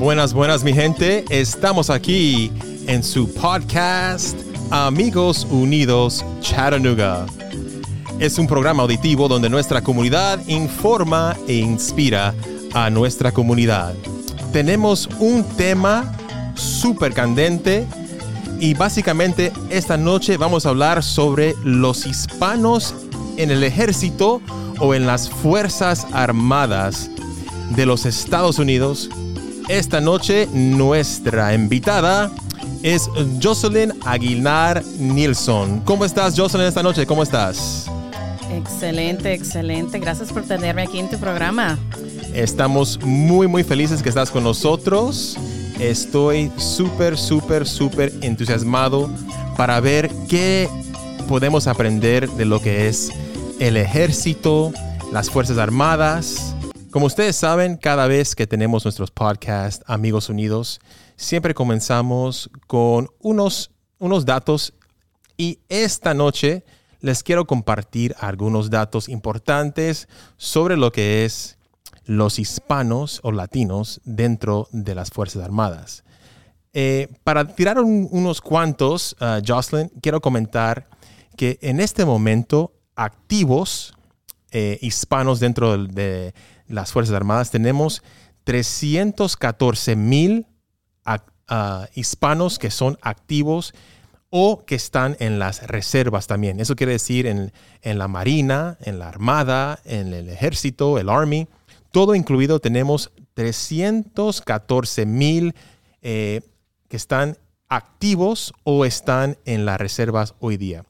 Buenas, buenas mi gente. Estamos aquí en su podcast Amigos Unidos Chattanooga. Es un programa auditivo donde nuestra comunidad informa e inspira a nuestra comunidad. Tenemos un tema súper candente y básicamente esta noche vamos a hablar sobre los hispanos en el ejército o en las Fuerzas Armadas de los Estados Unidos. Esta noche nuestra invitada es Jocelyn Aguilar Nilsson. ¿Cómo estás, Jocelyn, esta noche? ¿Cómo estás? Excelente, excelente. Gracias por tenerme aquí en tu programa. Estamos muy, muy felices que estás con nosotros. Estoy súper, súper, súper entusiasmado para ver qué podemos aprender de lo que es el ejército, las Fuerzas Armadas. Como ustedes saben, cada vez que tenemos nuestros podcasts Amigos Unidos, siempre comenzamos con unos, unos datos y esta noche les quiero compartir algunos datos importantes sobre lo que es los hispanos o latinos dentro de las Fuerzas Armadas. Eh, para tirar unos cuantos, uh, Jocelyn, quiero comentar que en este momento activos eh, hispanos dentro de, las Fuerzas Armadas tenemos 314 mil uh, hispanos que son activos o que están en las reservas también. Eso quiere decir en, la Marina, en la Armada, en el Ejército, el Army. Todo incluido tenemos 314 mil eh, que están activos o están en las reservas hoy día.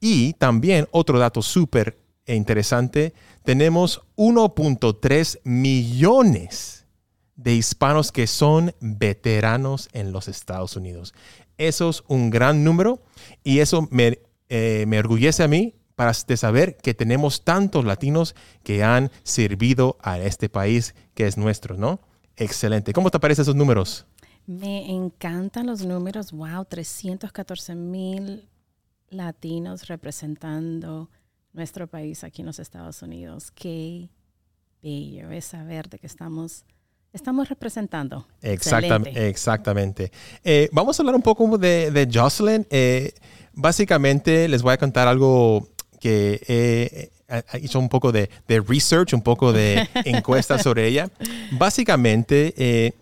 Y también otro dato súper interesante, tenemos 1.3 millones de hispanos que son veteranos en los Estados Unidos. Eso es un gran número y eso me, eh, me orgullece a mí para saber que tenemos tantos latinos que han servido a este país que es nuestro, ¿no? Excelente. ¿Cómo te parecen esos números? Me encantan los números. Wow, 314 mil latinos representando nuestro país aquí en los Estados Unidos. Qué bello es saber de que estamos estamos representando. Exactamente. exactamente. Eh, vamos a hablar un poco de, de Jocelyn. Eh, básicamente les voy a contar algo que he, hecho un poco de, de, research, un poco de encuesta sobre ella. Básicamente, eh,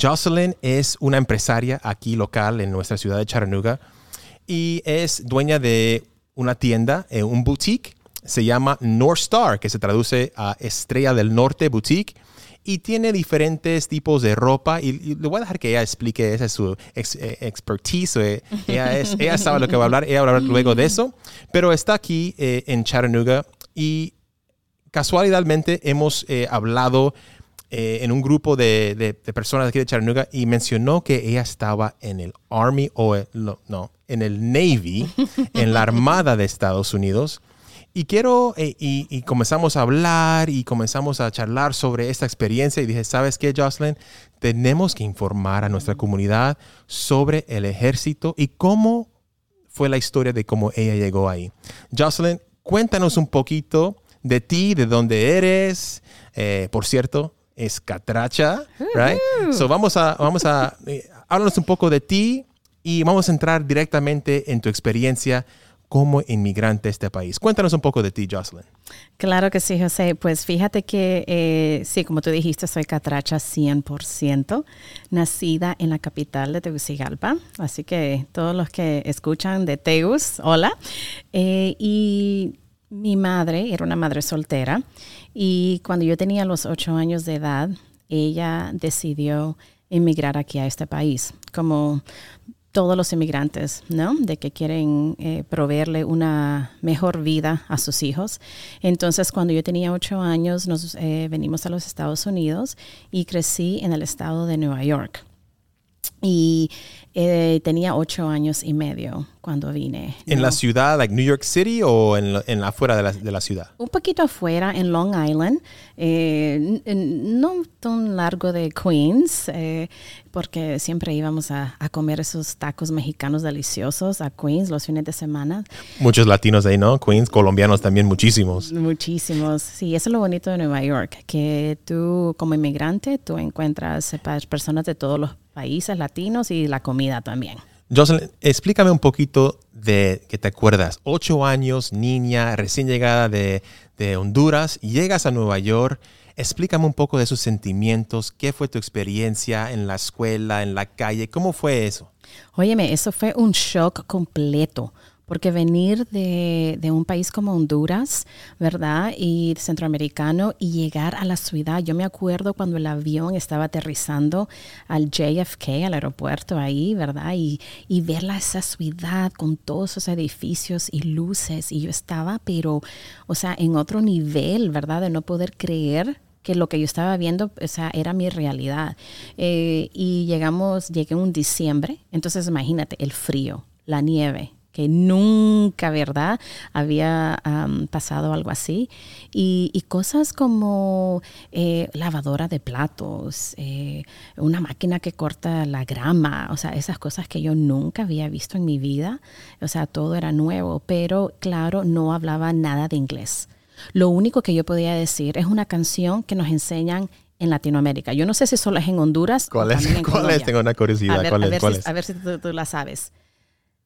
Jocelyn es una empresaria aquí local en nuestra ciudad de Chattanooga y es dueña de una tienda, un boutique. Se llama North Star, que se traduce a Estrella del Norte Boutique y tiene diferentes tipos de ropa y, le voy a dejar que ella explique, esa es su eh, expertise, eh, ella, es, sabe lo que va a hablar, ella va a hablar luego de eso, pero está aquí eh, en Chattanooga y casualmente hemos hablado en un grupo de, personas aquí de Chattanooga y mencionó que ella estaba en el Army o no, en el Navy, en la Armada de Estados Unidos. Y quiero, eh, y, comenzamos a hablar y comenzamos a charlar sobre esta experiencia y dije, ¿sabes qué, Jocelyn? Tenemos que informar a nuestra comunidad sobre el ejército y cómo fue la historia de cómo ella llegó ahí. Jocelyn, cuéntanos un poquito de ti, de dónde eres. Eh, por cierto, es catracha, right? So vamos a, vamos a, eh, háblanos un poco de ti y vamos a entrar directamente en tu experiencia como inmigrante a este país. Cuéntanos un poco de ti, Jocelyn. Claro que sí, José. Pues fíjate que, eh, sí, como tú dijiste, soy catracha 100%, nacida en la capital de Tegucigalpa. Así que todos los que escuchan de Tegus, hola. Eh, y mi madre era una madre soltera y cuando yo tenía los ocho años de edad, ella decidió emigrar aquí a este país. Como todos los inmigrantes, ¿no? De que quieren eh, proveerle una mejor vida a sus hijos. Entonces, cuando yo tenía ocho años, nos eh, venimos a los Estados Unidos y crecí en el estado de Nueva York. Y eh, tenía ocho años y medio cuando vine. ¿En ¿no? la ciudad, like New York City o en, la- en la afuera de la, de la ciudad? Un poquito afuera, en Long Island, eh, no tan largo de Queens, eh, porque siempre íbamos a, a comer esos tacos mexicanos deliciosos a Queens los fines de semana. Muchos latinos ahí, ¿no? Queens, colombianos también, muchísimos. Muchísimos. Sí, eso es lo bonito de Nueva York, que tú como inmigrante, tú encuentras eh, personas de todos los países latinos y la comida también. Jocelyn, explícame un poquito de que te acuerdas. Ocho años, niña, recién llegada de, de Honduras, llegas a Nueva York. Explícame un poco de esos sentimientos. ¿Qué fue tu experiencia en la escuela, en la calle? ¿Cómo fue eso? Óyeme, eso fue un shock completo, porque venir de, un país como Honduras, ¿verdad? Y centroamericano y llegar a la ciudad. Yo me acuerdo cuando el avión estaba aterrizando al JFK, al aeropuerto ahí, ¿verdad? Y, y verla esa ciudad con todos esos edificios y luces. Y yo estaba, pero, o sea, en otro nivel, ¿verdad? De no poder creer que lo que yo estaba viendo o sea, era mi realidad. Eh, y llegamos, llegué un diciembre, entonces imagínate el frío, la nieve, que nunca, ¿verdad? Había am, pasado algo así. Y, y cosas como eh, lavadora de platos, eh, una máquina que corta la grama, o sea, esas cosas que yo nunca había visto en mi vida. O sea, todo era nuevo, pero claro, no hablaba nada de inglés. Lo único que yo podía decir es una canción que nos enseñan en Latinoamérica. Yo no sé si solo es en Honduras. o ¿Cuál es? también en ¿Cuál es? Colombia. Tengo una curiosidad. A ver, ¿Cuál a es? ver ¿Cuál si, es? a ver si tú, tú la sabes.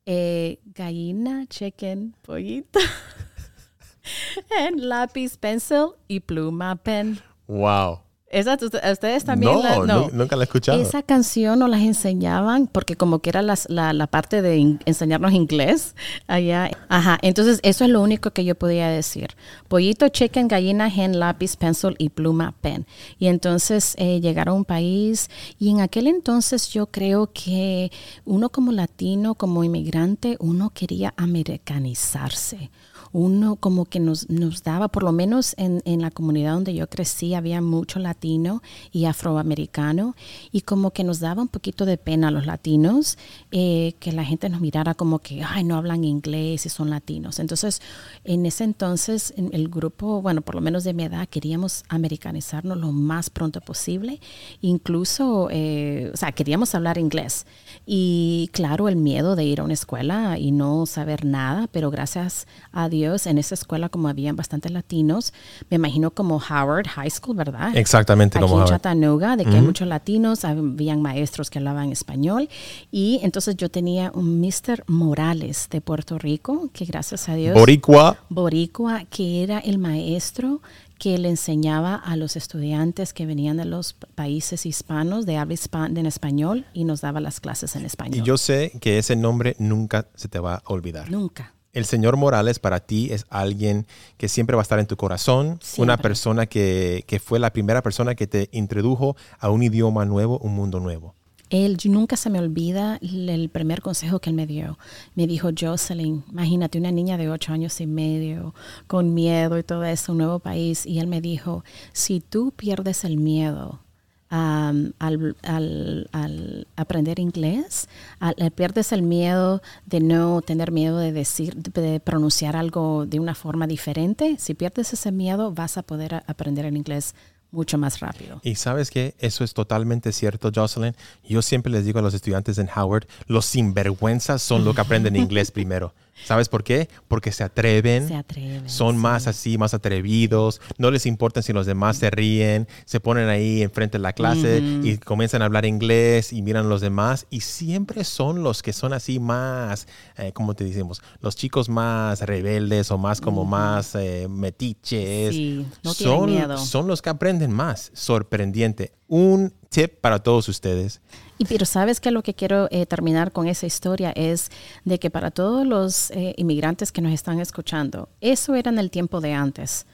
Eh, gallina, chicken, pollito. and lápiz, pencil y pluma, pen. Wow. Esa, tú- ¿Ustedes también No, la- nu- nunca la he escuchado. Esa canción nos las enseñaban porque como que era las- la, la parte de in- enseñarnos inglés allá. Ajá, entonces eso es lo único que yo podía decir. Pollito, chicken, gallina, hen, lápiz, pencil y pluma, pen. Y entonces eh, llegar a un país y en aquel entonces yo creo que uno como latino, como inmigrante, uno quería americanizarse uno como que nos, nos daba, por lo menos en, en la comunidad donde yo crecí, había mucho latino y afroamericano, y como que nos daba un poquito de pena a los latinos eh, que la gente nos mirara como que, ay, no hablan inglés y son latinos. Entonces, en ese entonces, en el grupo, bueno, por lo menos de mi edad, queríamos americanizarnos lo más pronto posible, incluso, eh, o sea, queríamos hablar inglés. Y claro, el miedo de ir a una escuela y no saber nada, pero gracias a Dios, en esa escuela, como habían bastantes latinos, me imagino como Howard High School, ¿verdad? Exactamente Aquí como en Howard. Chattanooga, de que hay muchos latinos, habían maestros que hablaban español. Y entonces yo tenía un Mr. Morales de Puerto Rico, que gracias a Dios. Boricua. Boricua, que era el maestro que le enseñaba a los estudiantes que venían de los países hispanos de habla hispan- en español y nos daba las clases en español. Y yo sé que ese nombre nunca se te va a olvidar. Nunca. El señor Morales para ti es alguien que siempre va a estar en tu corazón, una persona que, que fue la primera persona que te introdujo a un idioma nuevo, un mundo nuevo. Él nunca se me olvida el el primer consejo que él me dio. Me dijo, Jocelyn, imagínate una niña de ocho años y medio, con miedo y todo eso, un nuevo país. Y él me dijo, si tú pierdes el miedo am, al, al- al aprender inglés, al- al- pierdes el miedo de no tener miedo de decir, de pronunciar algo de una forma diferente, si pierdes ese miedo vas a poder aprender el inglés mucho más rápido. Y sabes que eso es totalmente cierto, Jocelyn. Yo siempre les digo a los estudiantes en Howard, los sinvergüenzas son los que aprenden inglés primero. ¿Sabes por qué? Porque se atreven, Se atreven, son sí. más así, más atrevidos, no les importa si los demás se ríen, se ponen ahí enfrente de la clase y comienzan a hablar inglés y miran a los demás y siempre son los que son así más, eh, ¿cómo te decimos? Los chicos más rebeldes o más como más eh, metiches. Sí, no tienen son, miedo. son los que aprenden más. Sorprendente. Un tip para todos ustedes. Y pero sabes que lo que quiero eh, terminar con esa historia es de que para todos los eh, inmigrantes que nos están escuchando, eso era en el tiempo de antes.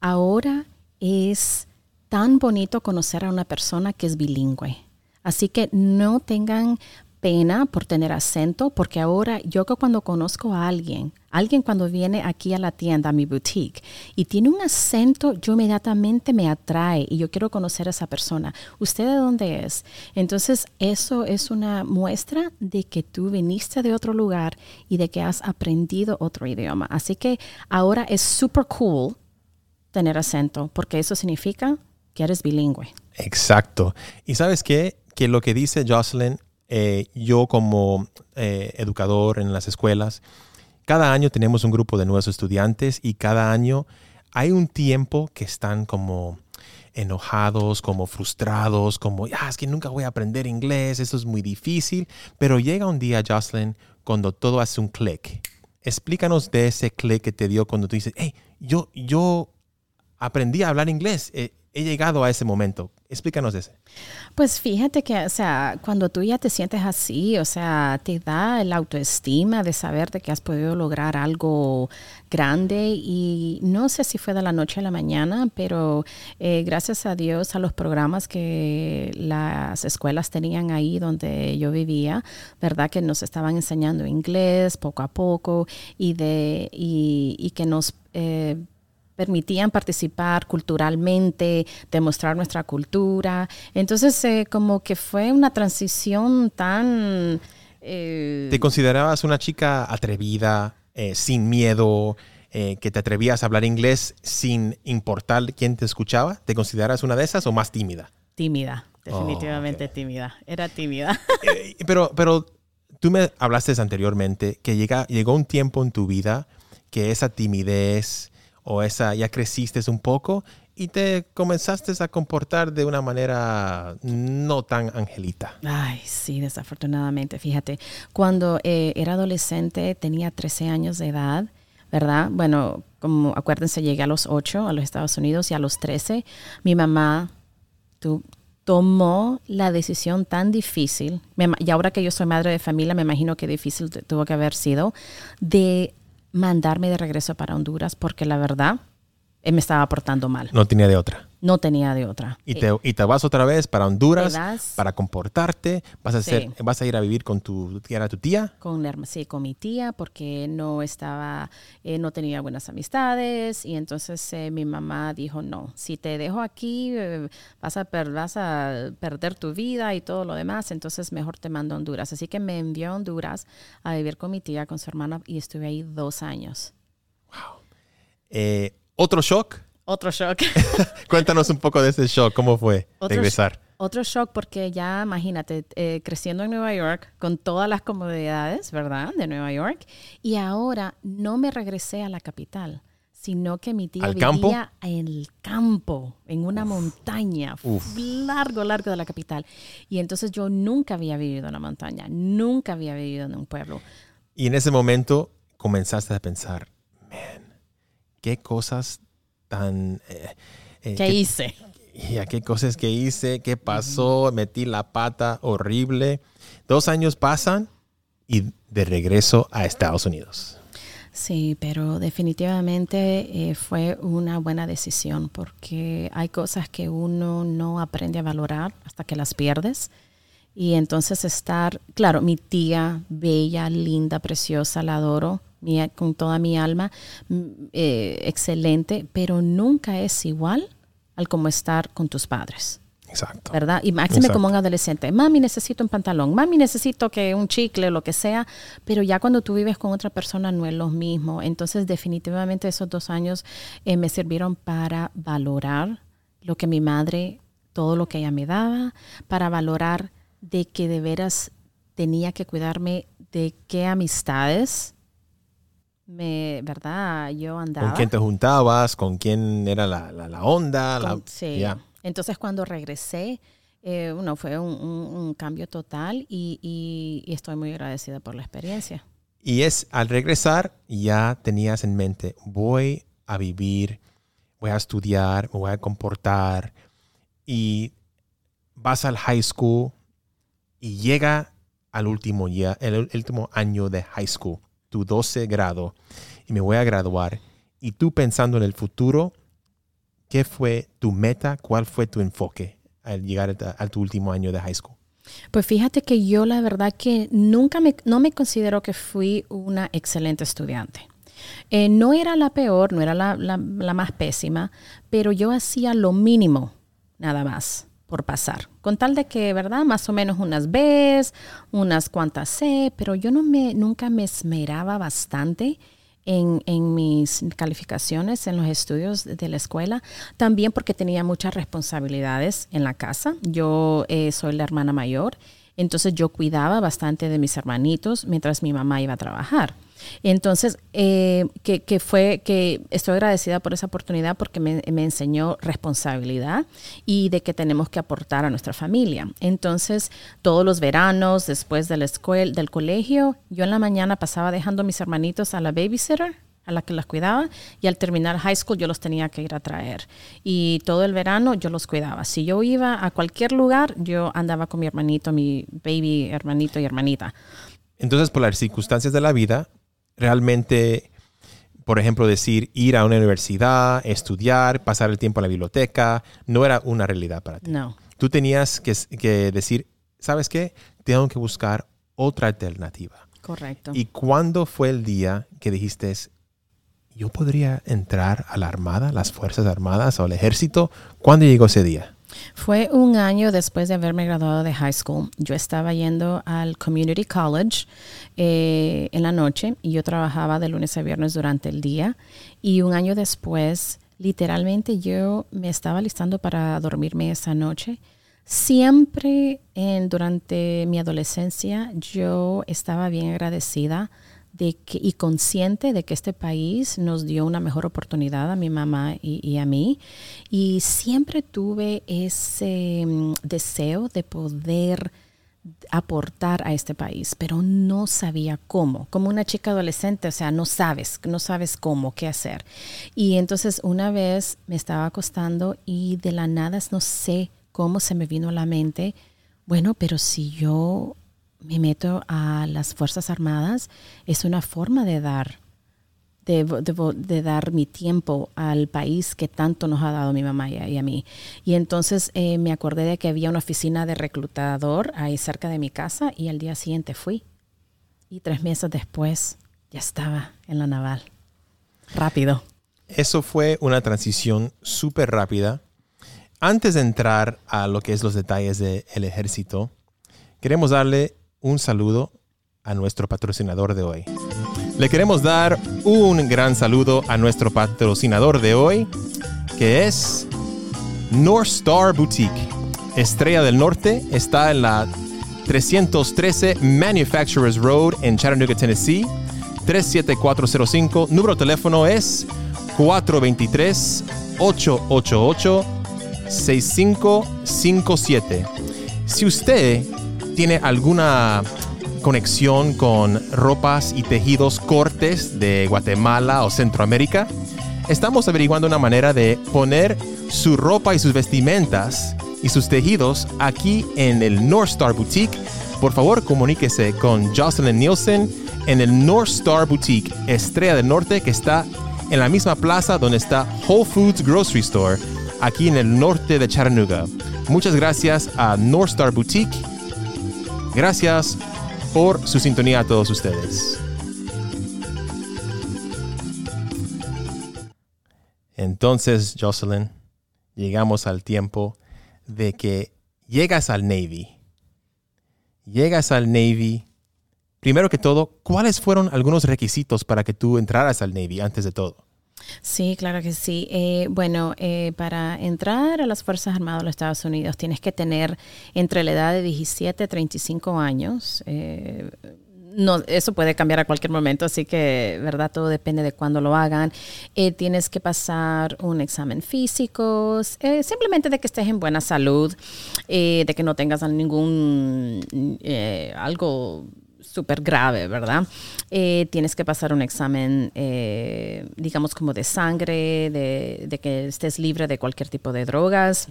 Ahora es tan bonito conocer a una persona que es bilingüe. Así que no tengan pena por tener acento, porque ahora yo cuando conozco a alguien, alguien cuando viene aquí a la tienda, a mi boutique, y tiene un acento, yo inmediatamente me atrae y yo quiero conocer a esa persona. ¿Usted de dónde es? Entonces, eso es una muestra de que tú viniste de otro lugar y de que has aprendido otro idioma. Así que ahora es super cool tener acento, porque eso significa que eres bilingüe. Exacto. ¿Y sabes qué? Que lo que dice Jocelyn eh, yo como eh, educador en las escuelas, cada año tenemos un grupo de nuevos estudiantes y cada año hay un tiempo que están como enojados, como frustrados, como, ah, es que nunca voy a aprender inglés, esto es muy difícil, pero llega un día, Jocelyn, cuando todo hace un clic. Explícanos de ese clic que te dio cuando tú dices, hey, yo, yo aprendí a hablar inglés. Eh, he llegado a ese momento. Explícanos ese. Pues fíjate que, o sea, cuando tú ya te sientes así, o sea, te da el autoestima de saber de que has podido lograr algo grande y no sé si fue de la noche a la mañana, pero eh, gracias a Dios a los programas que las escuelas tenían ahí donde yo vivía, verdad que nos estaban enseñando inglés poco a poco y de y, que nos eh, permitían participar culturalmente, demostrar nuestra cultura. Entonces, eh, como que fue una transición tan... Eh, ¿Te considerabas una chica atrevida, eh, sin miedo, que te atrevías a hablar inglés sin importar quién te escuchaba? ¿Te consideras una de esas o más tímida? Tímida, definitivamente oh, tímida. Era tímida. pero, pero tú me hablaste anteriormente que llega, llegó un tiempo en tu vida que esa timidez, o esa ya creciste un poco y te comenzaste a comportar de una manera no tan angelita. Ay, sí, desafortunadamente. Fíjate, cuando eh, era adolescente tenía 13 años de edad, ¿verdad? Bueno, como acuérdense, llegué a los 8 a los Estados Unidos y a los 13 mi mamá tomó la decisión tan difícil, y ahora que yo soy madre de familia, me imagino que difícil tuvo que haber sido, de mandarme de regreso para Honduras porque la verdad él me estaba portando mal. No tenía de otra. No tenía de otra. Y te, y te vas otra vez para Honduras para comportarte. Vas a, hacer, vas a ir a vivir con tu, ¿era tu tía? Con, sí, con mi tía porque no estaba, eh, no tenía buenas amistades. Y entonces eh, mi mamá dijo, no, si te dejo aquí eh, vas, a vas a perder tu vida y todo lo demás. Entonces mejor te mando a Honduras. Así que me envió a Honduras a vivir con mi tía, con su hermana y estuve ahí dos años. Wow. ¿Otro shock? Otro shock. Cuéntanos un poco de ese shock. ¿Cómo fue regresar? Otro shock porque ya, imagínate, eh, creciendo en Nueva York con todas las comodidades, ¿verdad? De Nueva York. Y ahora no me regresé a la capital, sino que mi tía vivía en el campo, en una montaña, largo, largo de la capital. Y entonces yo nunca había vivido en la montaña, nunca había vivido en un pueblo. Y en ese momento comenzaste a pensar, man, qué cosas tan... Eh, eh, ¿Qué, hice? Ya, qué cosas que hice, qué pasó, metí la pata horrible. Dos años pasan y de regreso a Estados Unidos. Sí, pero definitivamente eh, fue una buena decisión porque hay cosas que uno no aprende a valorar hasta que las pierdes. Y entonces estar, claro, mi tía, bella, linda, preciosa, la adoro, con toda mi alma, mm, eh, excelente, pero nunca es igual al como estar con tus padres. Exacto. ¿Verdad? Y máxime como un adolescente. Mami, necesito un pantalón. Mami, necesito que un chicle, lo que sea. Pero ya cuando tú vives con otra persona no es lo mismo. Entonces, definitivamente esos dos años eh, me sirvieron para valorar lo que mi madre, todo lo que ella me daba, para valorar de que de veras tenía que cuidarme de qué amistades me, ¿verdad? Yo andaba. ¿Con quién te juntabas? ¿Con quién era la, la, onda? sí. Entonces cuando regresé, eh, bueno, fue un, cambio total y, y, estoy muy agradecida por la experiencia. Y es, al regresar, ya tenías en mente, voy a vivir, voy a estudiar, me voy a comportar y vas al high school y llega al último, día, el último año de high school tu 12 grado y me voy a graduar. Y tú pensando en el futuro, ¿qué fue tu meta? ¿Cuál fue tu enfoque al llegar a, tu último año de high school? Pues fíjate que yo la verdad que nunca me, no me considero que fui una excelente estudiante. Eh, no era la peor, no era la, la, más pésima, pero yo hacía lo mínimo, nada más, por pasar. Con tal de que, ¿verdad? Más o menos unas Bs, unas cuantas C, pero yo no me, nunca me esmeraba bastante en, en, mis calificaciones en los estudios de la escuela, también porque tenía muchas responsabilidades en la casa. Yo eh, soy la hermana mayor, entonces yo cuidaba bastante de mis hermanitos mientras mi mamá iba a trabajar. Entonces, eh, que, fue que estoy agradecida por esa oportunidad porque me, enseñó responsabilidad y de que tenemos que aportar a nuestra familia. Entonces, todos los veranos, después de la escuela, del colegio, yo en la mañana pasaba dejando a mis hermanitos a la babysitter a la que las cuidaba y al terminar high school yo los tenía que ir a traer y todo el verano yo los cuidaba. Si yo iba a cualquier lugar, yo andaba con mi hermanito, mi baby hermanito y hermanita. Entonces, por las circunstancias de la vida, realmente, por ejemplo, decir ir a una universidad, estudiar, pasar el tiempo en la biblioteca, no era una realidad para ti. No. Tú tenías que, que decir, ¿sabes qué? Tengo que buscar otra alternativa. Correcto. ¿Y cuándo fue el día que dijiste, yo podría entrar a la Armada, las Fuerzas Armadas o al Ejército? ¿Cuándo llegó ese día? Fue un año después de haberme graduado de high school. Yo estaba yendo al Community College eh, en la noche y yo trabajaba de lunes a viernes durante el día. Y un año después, literalmente yo me estaba listando para dormirme esa noche. Siempre durante mi adolescencia yo estaba bien agradecida de que, y consciente de que este país nos dio una mejor oportunidad a mi mamá y, a mí. Y siempre tuve ese mm, deseo de poder aportar a este país, pero no sabía cómo. Como una chica adolescente, o sea, no sabes, no sabes cómo, qué hacer. Y entonces una vez me estaba acostando y de la nada no sé cómo se me vino a la mente, bueno, pero si yo me meto a las Fuerzas Armadas, es una forma de dar, de, dar mi tiempo al país que tanto nos ha dado mi mamá y a, mí. Y entonces eh, me acordé de que había una oficina de reclutador ahí cerca de mi casa y al día siguiente fui. Y tres meses después ya estaba en la naval. Rápido. Eso fue una transición súper rápida. Antes de entrar a lo que es los detalles del ejército, queremos darle un saludo a nuestro patrocinador de hoy. Le queremos dar un gran saludo a nuestro patrocinador de hoy, que es North Star Boutique. Estrella del Norte está en la 313 Manufacturers Road en Chattanooga, Tennessee. 37405. Número de teléfono es 423-888-6557. Si usted tiene alguna conexión con ropas y tejidos cortes de Guatemala o Centroamérica, estamos averiguando una manera de poner su ropa y sus vestimentas y sus tejidos aquí en el North Star Boutique. Por favor, comuníquese con Jocelyn Nielsen en el North Star Boutique, Estrella del Norte, que está en la misma plaza donde está Whole Foods Grocery Store, aquí en el norte de Chattanooga. Muchas gracias a North Star Boutique Gracias por su sintonía a todos ustedes. Entonces, Jocelyn, llegamos al tiempo de que llegas al Navy. Llegas al Navy. Primero que todo, ¿cuáles fueron algunos requisitos para que tú entraras al Navy antes de todo? Sí, claro que sí. Eh, bueno, eh, para entrar a las Fuerzas Armadas de los Estados Unidos tienes que tener entre la edad de 17 y 35 años. Eh, no, eso puede cambiar a cualquier momento, así que, ¿verdad? Todo depende de cuándo lo hagan. tienes que pasar un examen físico, simplemente de que estés en buena salud, de que no tengas ningún algo súper grave, ¿verdad? Eh, tienes que pasar un examen, eh, digamos, como de sangre, de, que estés libre de cualquier tipo de drogas.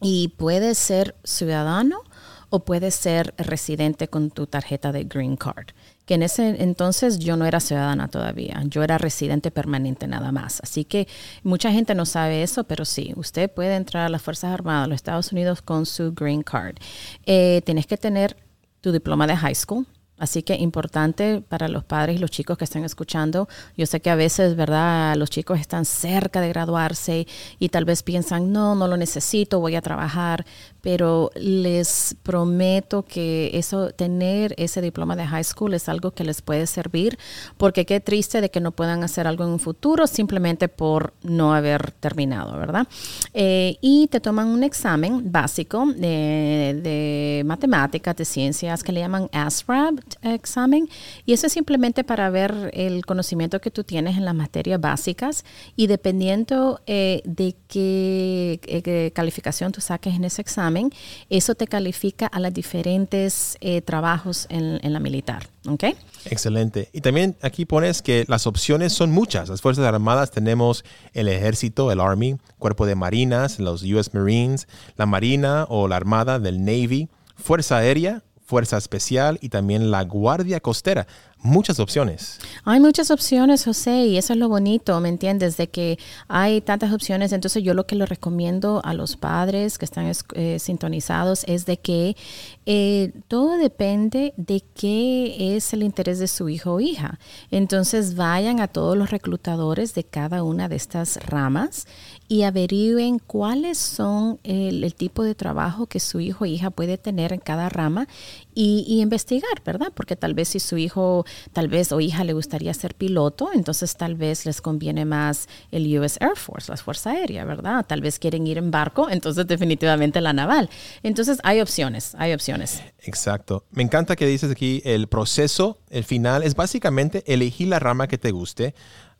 Y puedes ser ciudadano o puedes ser residente con tu tarjeta de Green Card que en ese entonces yo no era ciudadana todavía, yo era residente permanente nada más. Así que mucha gente no sabe eso, pero sí, usted puede entrar a las Fuerzas Armadas de los Estados Unidos con su green card. Eh, tienes que tener tu diploma de high school, Así que importante para los padres y los chicos que están escuchando. Yo sé que a veces, ¿verdad? Los chicos están cerca de graduarse y tal vez piensan, no, no lo necesito, voy a trabajar pero les prometo que eso, tener ese diploma de high school es algo que les puede servir, porque qué triste de que no puedan hacer algo en un futuro simplemente por no haber terminado, ¿verdad? Eh, y te toman un examen básico de, de matemáticas, de ciencias, que le llaman ASRAB examen, y eso es simplemente para ver el conocimiento que tú tienes en las materias básicas, y dependiendo eh, de qué, eh, calificación tú saques en ese examen, eso te califica a los diferentes eh, trabajos en, la militar. ¿ok? Excelente. Y también aquí pones que las opciones son muchas. Las Fuerzas Armadas tenemos el Ejército, el Army, Cuerpo de Marinas, los US Marines, la Marina o la Armada del Navy, Fuerza Aérea, Fuerza Especial y también la Guardia Costera muchas opciones. Hay muchas opciones, José, y eso es lo bonito, ¿me entiendes? De que hay tantas opciones. Entonces yo lo que le recomiendo a los padres que están eh, sintonizados es de que eh, todo depende de qué es el interés de su hijo o hija. Entonces vayan a todos los reclutadores de cada una de estas ramas y averigüen cuáles son el, tipo de trabajo que su hijo o hija puede tener en cada rama y, y investigar, ¿verdad? Porque tal vez si su hijo tal vez o hija le gustaría ser piloto, entonces tal vez les conviene más el US Air Force, la Fuerza Aérea, ¿verdad? Tal vez quieren ir en barco, entonces definitivamente la naval. Entonces hay opciones, hay opciones. Exacto. Me encanta que dices aquí el proceso, el final, es básicamente elegir la rama que te guste.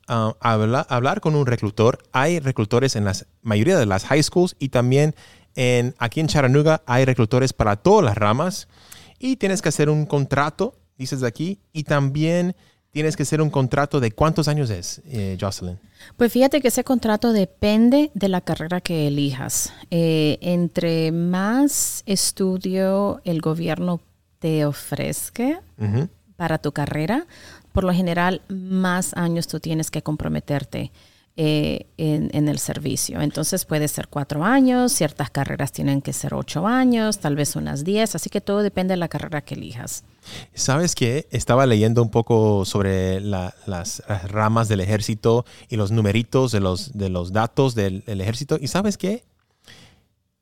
Uh, hablar con un reclutor. Hay reclutores en la mayoría de las high schools y también en, aquí en Chattanooga hay reclutores para todas las ramas y tienes que hacer un contrato dices aquí, y también tienes que hacer un contrato de cuántos años es, eh, Jocelyn. Pues fíjate que ese contrato depende de la carrera que elijas. Eh, entre más estudio el gobierno te ofrezca para tu carrera, por lo general más años tú tienes que comprometerte. Eh, en, el servicio. Entonces puede ser cuatro años, ciertas carreras tienen que ser ocho años, tal vez unas diez, así que todo depende de la carrera que elijas. ¿Sabes qué? Estaba leyendo un poco sobre las, ramas del ejército y los numeritos de los, de los datos del, ejército. ¿Y sabes qué?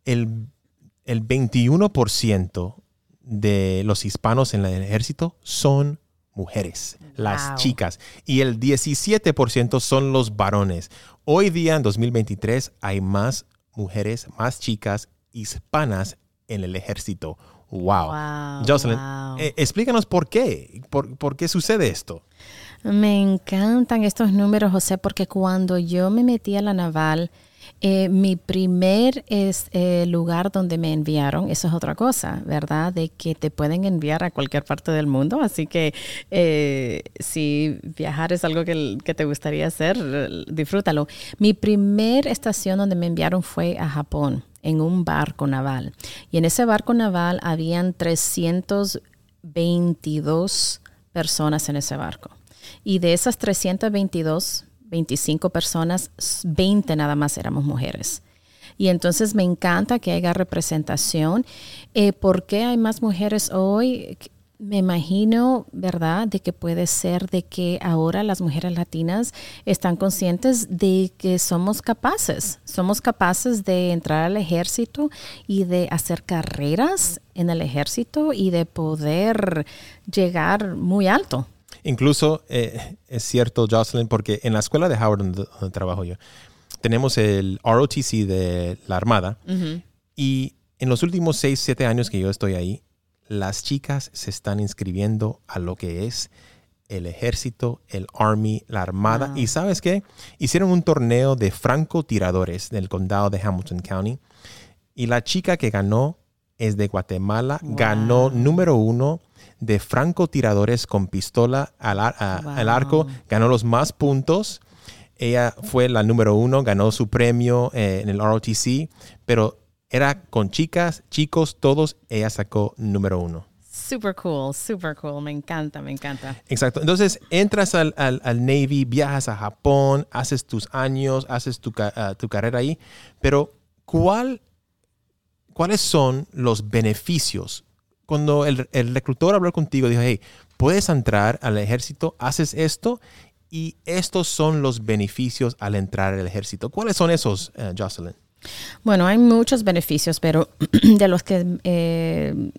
El, el 21% de los hispanos en el ejército son mujeres, las chicas, y el 17% son los varones. Hoy día, en 2023, hay más mujeres, más chicas hispanas en el ejército. Wow. Jocelyn, eh, explícanos por qué, por, por qué sucede esto. Me encantan estos números, José, porque cuando yo me metí a la naval, eh, mi primer es, eh, lugar donde me enviaron, eso es otra cosa, ¿verdad? De que te pueden enviar a cualquier parte del mundo, así que eh, si viajar es algo que, que, te gustaría hacer, disfrútalo. Mi primer estación donde me enviaron fue a Japón, en un barco naval. Y en ese barco naval habían 322 personas en ese barco. Y de esas 322 25 personas, 20 nada más éramos mujeres. Y entonces me encanta que haya representación. Eh, ¿Por qué hay más mujeres hoy? Me imagino, ¿verdad?, de que puede ser de que ahora las mujeres latinas están conscientes de que somos capaces, somos capaces de entrar al ejército y de hacer carreras en el ejército y de poder llegar muy alto. Incluso eh, es cierto, Jocelyn, porque en la escuela de Howard, donde, trabajo yo, tenemos el ROTC de la Armada y en los últimos 6, 7 años que yo estoy ahí, las chicas se están inscribiendo a lo que es el ejército, el Army, la Armada. Y sabes qué? Hicieron un torneo de francotiradores del condado de Hamilton County. Y la chica que ganó es de Guatemala, ganó número uno de francotiradores con pistola al, arco, ganó los más puntos. Ella fue la número uno, ganó su premio eh, en el ROTC, pero era con chicas, chicos, todos, ella sacó número uno. super cool, super cool. Me encanta, me encanta. Exacto. Entonces, entras al, al- al Navy, viajas a Japón, haces tus años, haces tu, ah, tu carrera ahí, pero ¿cuál, ¿cuáles son los beneficios? Cuando el, el reclutor habló contigo, dijo, hey, puedes entrar al ejército, haces esto y estos son los beneficios al entrar al ejército. ¿Cuáles son esos, eh, Jocelyn? Bueno, hay muchos beneficios, pero de los que eh,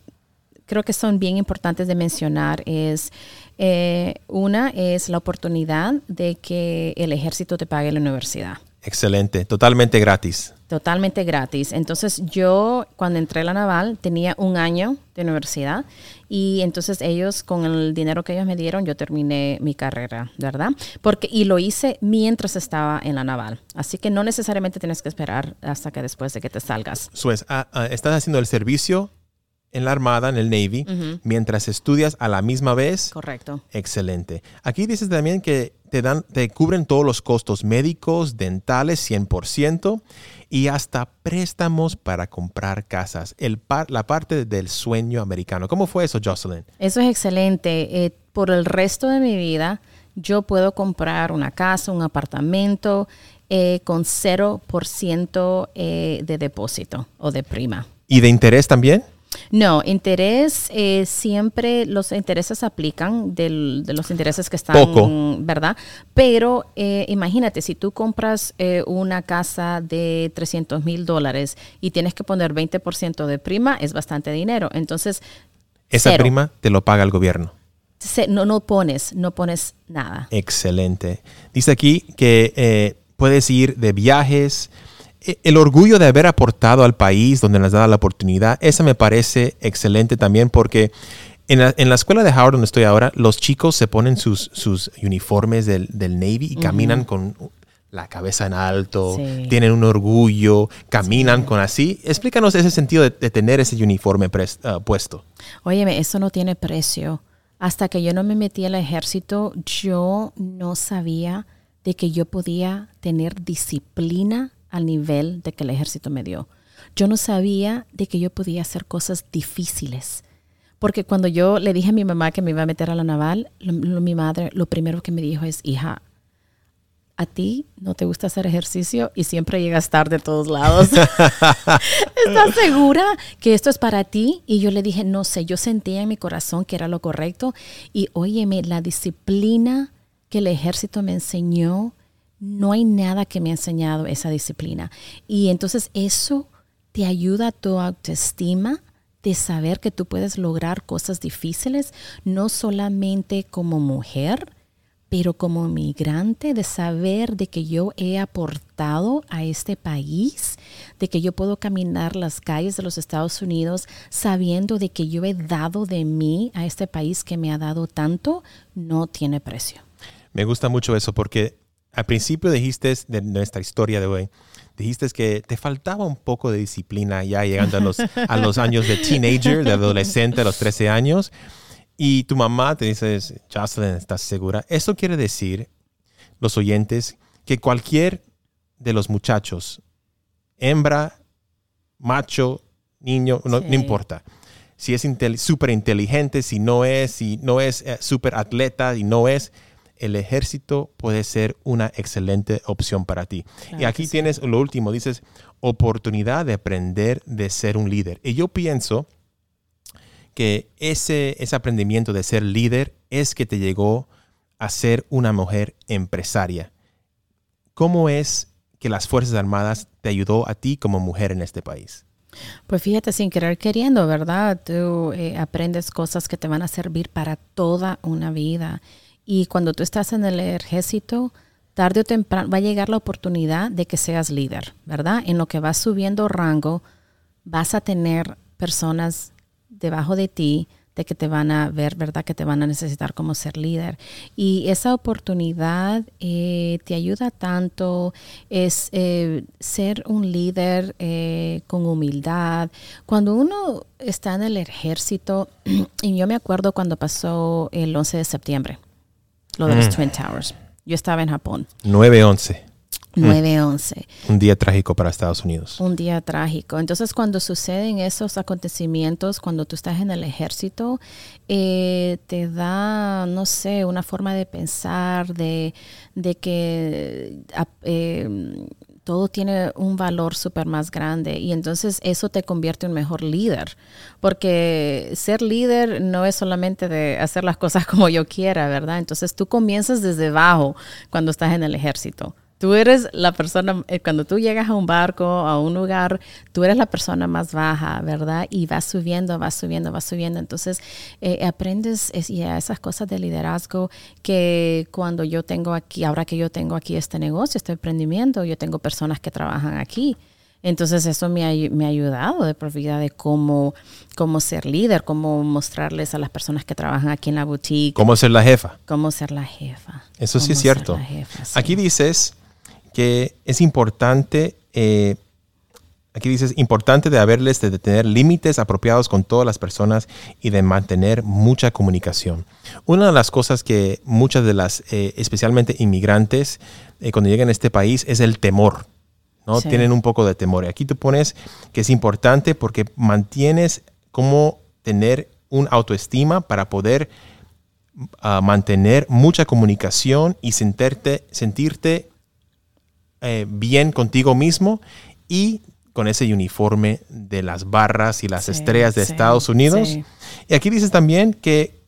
creo que son bien importantes de mencionar es, eh, una es la oportunidad de que el ejército te pague la universidad. Excelente, totalmente gratis. Totalmente gratis. Entonces yo cuando entré a la naval tenía un año de universidad y entonces ellos con el dinero que ellos me dieron yo terminé mi carrera, ¿verdad? Porque y lo hice mientras estaba en la naval. Así que no necesariamente tienes que esperar hasta que después de que te salgas. Suez, ah, ah, estás haciendo el servicio en la Armada, en el Navy, mientras estudias a la misma vez. Correcto. Excelente. Aquí dices también que te dan, te cubren todos los costos médicos, dentales, 100% y hasta préstamos para comprar casas. El par- la parte del sueño americano. ¿Cómo fue eso, Jocelyn? Eso es excelente. Eh, por el resto de mi vida, yo puedo comprar una casa, un apartamento eh, con 0% eh, de depósito o de prima. ¿Y de interés también? No, interés, eh, siempre los intereses aplican del- de los intereses que están, Poco. ¿verdad? Pero eh, imagínate, si tú compras eh, una casa de 300 mil dólares y tienes que poner 20% de prima, es bastante dinero. Entonces, Esa Cero. prima te lo paga el gobierno. se- no, no pones, no pones nada. Excelente. Dice aquí que eh, puedes ir de viajes. E- El orgullo de haber aportado al país donde nos da la oportunidad, esa me parece excelente también porque en la, en la escuela de Howard donde estoy ahora, los chicos se ponen sus, sus uniformes del, del Navy y caminan con la cabeza en alto, Sí. tienen un orgullo, caminan con así. Explícanos ese sentido de, de tener ese uniforme pres- ah, puesto. Óyeme, eso no tiene precio. Hasta que yo no me metí al ejército, yo no sabía de que yo podía tener disciplina al nivel de que el ejército me dio. Yo no sabía de que yo podía hacer cosas difíciles. Porque cuando yo le dije a mi mamá que me iba a meter a la naval, lo- lo- mi madre lo primero que me dijo es, hija, a ti no te gusta hacer ejercicio y siempre llegas tarde a todos lados. ¿Estás segura que esto es para ti? Y yo le dije, no sé, yo sentía en mi corazón que era lo correcto. Y óyeme, la disciplina que el ejército me enseñó, no hay nada que me ha enseñado esa disciplina. Y entonces eso te ayuda a tu autoestima de saber que tú puedes lograr cosas difíciles, no solamente como mujer, pero como migrante, de saber de que yo he aportado a este país, de que yo puedo caminar las calles de los Estados Unidos sabiendo de que yo he dado de mí a este país que me ha dado tanto, no tiene precio. Me gusta mucho eso porque al principio dijiste de nuestra historia de hoy, dijiste que te faltaba un poco de disciplina ya llegando a los, a los años de teenager, de adolescente, a los 13 años. Y tu mamá te dice, Jocelyn, ¿estás segura? Eso quiere decir, los oyentes, que cualquier de los muchachos, hembra, macho, niño, no, importa. Si es súper inteligente, si no es, si no es súper atleta, y no es, el ejército puede ser una excelente opción para ti. Claro y aquí sí. tienes lo último, dices, oportunidad de aprender de ser un líder. Y yo pienso que ese, ese aprendimiento de ser líder es que te llegó a ser una mujer empresaria. ¿Cómo es que las Fuerzas Armadas te ayudó a ti como mujer en este país? Pues fíjate, sin querer queriendo, ¿verdad? Tú eh, aprendes cosas que te van a servir para toda una vida. Y cuando tú estás en el ejército, tarde o temprano va a llegar la oportunidad de que seas líder, ¿verdad? En lo que vas subiendo rango, vas a tener personas debajo de ti de que te van a ver, ¿verdad? Que te van a necesitar como ser líder. Y esa oportunidad eh, te ayuda tanto, es eh, ser un líder eh, con humildad. Cuando uno está en el ejército, y yo me acuerdo cuando pasó el 11 de septiembre, lo de los Twin Towers. Yo estaba en Japón. 9-11. 9-11. Un día trágico para Estados Unidos. Un día trágico. Entonces, cuando suceden esos acontecimientos, cuando tú estás en el ejército, eh, te da, no sé, una forma de pensar, de, de que eh, todo tiene un valor súper más grande y entonces eso te convierte en mejor líder, porque ser líder no es solamente de hacer las cosas como yo quiera, ¿verdad? Entonces tú comienzas desde abajo cuando estás en el ejército. Tú eres la persona, eh, cuando tú llegas a un barco, a un lugar, tú eres la persona más baja, ¿verdad? Y vas subiendo, vas subiendo, vas subiendo. Entonces, eh, aprendes esas cosas de liderazgo que cuando yo tengo aquí, ahora que yo tengo aquí este negocio, este emprendimiento, yo tengo personas que trabajan aquí. Entonces eso me ha, me ha ayudado de vida de cómo, cómo ser líder, cómo mostrarles a las personas que trabajan aquí en la boutique. Cómo ser la jefa. Cómo ser la jefa. Eso sí es cierto. Aquí dices que es importante, eh, aquí dices, importante de haberles de tener límites apropiados con todas las personas y de mantener mucha comunicación. Una de las cosas que muchas de las, eh, especialmente inmigrantes, eh, cuando llegan a este país, es el temor. ¿no? Tienen un poco de temor. Y aquí tú pones que es importante porque mantienes cómo tener un autoestima para poder ah, mantener mucha comunicación y sentirte, sentirte eh, bien contigo mismo y con ese uniforme de las barras y las estrellas de Estados Unidos. Y aquí dices también que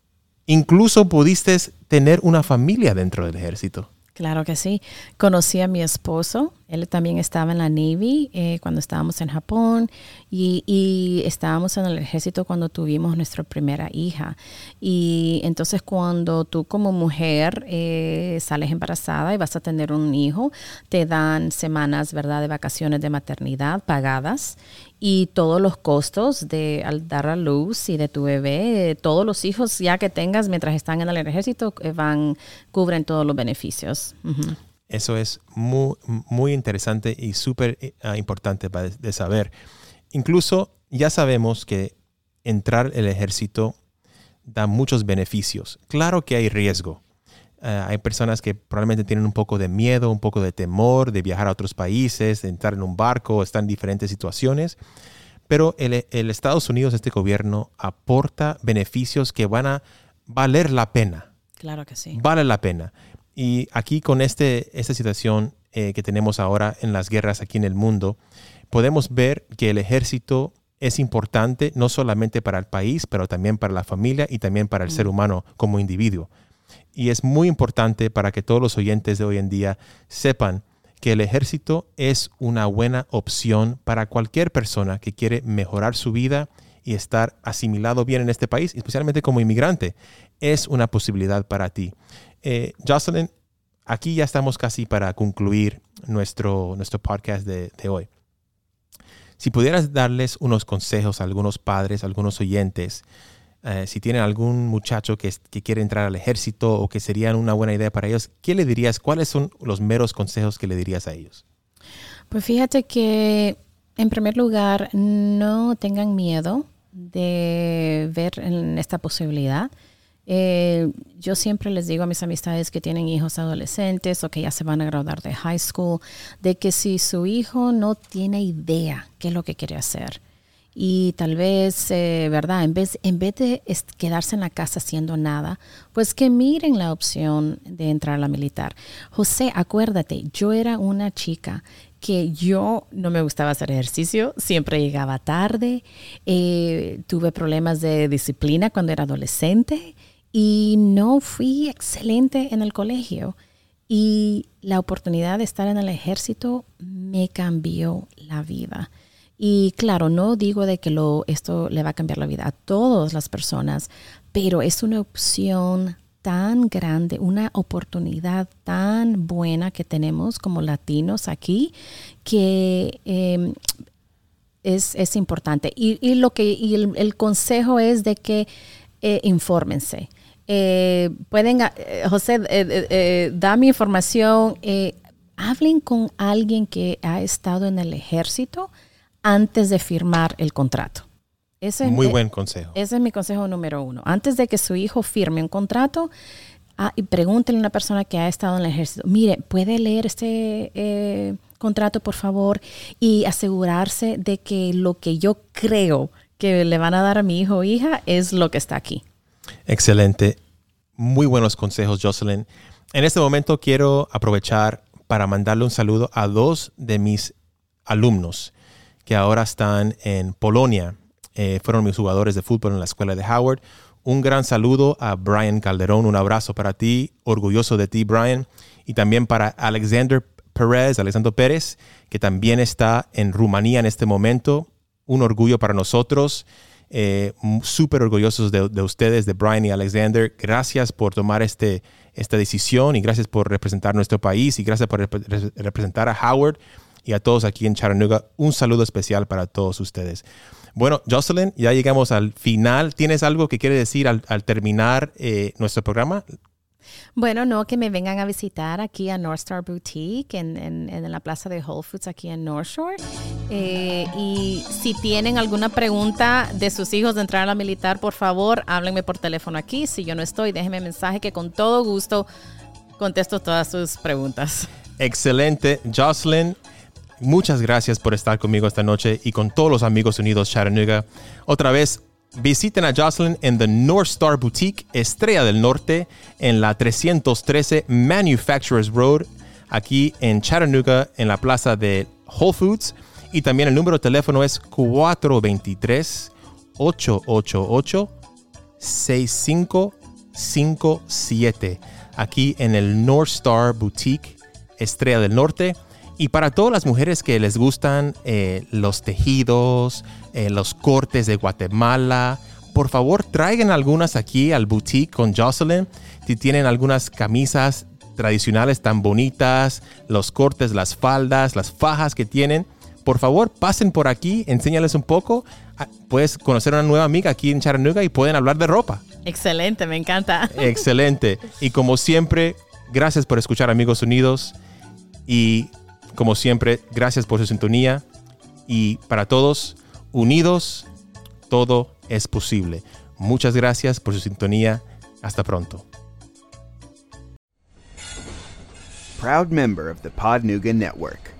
incluso pudiste tener una familia dentro del ejército. Claro que sí. Conocí a mi esposo. Él también estaba en la Navy eh, cuando estábamos en Japón y, estábamos en el ejército cuando tuvimos nuestra primera hija. Y entonces cuando tú como mujer eh, sales embarazada y vas a tener un hijo, te dan semanas, ¿verdad?, de vacaciones de maternidad pagadas y todos los costos de al dar a luz y de tu bebé, todos los hijos ya que tengas mientras están en el ejército eh, van cubren todos los beneficios. Eso es muy, muy interesante y súper ah, importante de saber. Incluso ya sabemos que entrar al ejército da muchos beneficios. Claro que hay riesgo. Eh, hay personas que probablemente tienen un poco de miedo, un poco de temor de viajar a otros países, de entrar en un barco, están en diferentes situaciones. Pero el, Estados Unidos, este gobierno, aporta beneficios que van a valer la pena. Claro que sí. Vale la pena. Y aquí con este, esta situación eh, que tenemos ahora en las guerras aquí en el mundo, podemos ver que el ejército es importante no solamente para el país, pero también para la familia y también para el ser humano como individuo. Y es muy importante para que todos los oyentes de hoy en día sepan que el ejército es una buena opción para cualquier persona que quiere mejorar su vida y estar asimilado bien en este país, especialmente como inmigrante. Es una posibilidad para ti. Eh, Jocelyn, aquí ya estamos casi para concluir nuestro, nuestro podcast de, de hoy. Si pudieras darles unos consejos a algunos padres, a algunos oyentes, eh, si tienen algún muchacho que, quiere entrar al ejército o que serían una buena idea para ellos, ¿qué le dirías? ¿Cuáles son los meros consejos que le dirías a ellos? Pues fíjate que, en primer lugar, no tengan miedo de ver en esta posibilidad. Eh, yo siempre les digo a mis amistades que tienen hijos adolescentes o que ya se van a graduar de high school, de que si su hijo no tiene idea qué es lo que quiere hacer, y tal vez, eh, ¿verdad? En vez, en vez de quedarse en la casa haciendo nada, pues que miren la opción de entrar a la militar. José, acuérdate, yo era una chica que yo no me gustaba hacer ejercicio, siempre llegaba tarde, eh, tuve problemas de disciplina cuando era adolescente y no fui excelente en el colegio. Y la oportunidad de estar en el ejército me cambió la vida. Y claro, no digo de que lo, esto le va a cambiar la vida a todas las personas, pero es una opción tan grande, una oportunidad tan buena que tenemos como latinos aquí que em, es, importante. Y, lo que y el, consejo es de que eh, infórmense. Eh, pueden, eh, José, eh, da mi información, hablen con alguien que ha estado en el ejército antes de firmar el contrato. Ese Muy buen consejo. Ese es mi consejo número uno. Antes de que su hijo firme un contrato, Ah, y pregúntenle a una persona que ha estado en el ejército, mire, ¿puede leer este eh, contrato, por favor? Y asegurarse de que lo que yo creo que le van a dar a mi hijo o hija es lo que está aquí. Excelente. Muy buenos consejos, Jocelyn. En este momento quiero aprovechar para mandarle un saludo a dos de mis alumnos que ahora están en Polonia. Eh, fueron mis jugadores de fútbol en la escuela de Howard. Un gran saludo a Brian Calderón, un abrazo para ti, orgulloso de ti, Brian, y también para Alexander Pérez, Alexander Pérez, que también está en Rumanía en este momento. Un orgullo para nosotros. Eh, súper orgullosos de, ustedes, de Brian y Alexander. Gracias por tomar este, esta decisión y gracias por representar nuestro país y gracias por representar a Howard y a todos aquí en Chattanooga. Un saludo especial para todos ustedes. Bueno, Jocelyn, ya llegamos al final. ¿Tienes algo que quiere decir al, terminar eh, nuestro programa? Bueno, no, que me vengan a visitar aquí a North Star Boutique en, en, la plaza de Whole Foods aquí en North Shore. Eh, y si tienen alguna pregunta de sus hijos de entrar a la militar, por favor, háblenme por teléfono aquí. Si yo no estoy, déjenme mensaje que con todo gusto contesto todas sus preguntas. Excelente. Jocelyn, muchas gracias por estar conmigo esta noche y con todos los amigos unidos Chattanooga. Otra vez, Visiten a Jocelyn en The North Star Boutique, Estrella del Norte, en la 313 Manufacturers Road, aquí en Chattanooga, en la plaza de Whole Foods. Y también el número de teléfono es 423-888-6557, aquí en el North Star Boutique, Estrella del Norte. Y para todas las mujeres que les gustan eh, los tejidos, eh, los cortes de Guatemala, por favor traigan algunas aquí al boutique con Jocelyn. Si tienen algunas camisas tradicionales tan bonitas, los cortes, las faldas, las fajas que tienen, por favor pasen por aquí, enséñales un poco. Ah, puedes conocer a una nueva amiga aquí en Chattanooga y pueden hablar de ropa. Excelente, me encanta. Excelente. Y como siempre, gracias por escuchar Amigos Unidos. Y como siempre, gracias por su sintonía y para todos, unidos, todo es posible. Muchas gracias por su sintonía. Hasta pronto. Proud member of the Podnuga Network.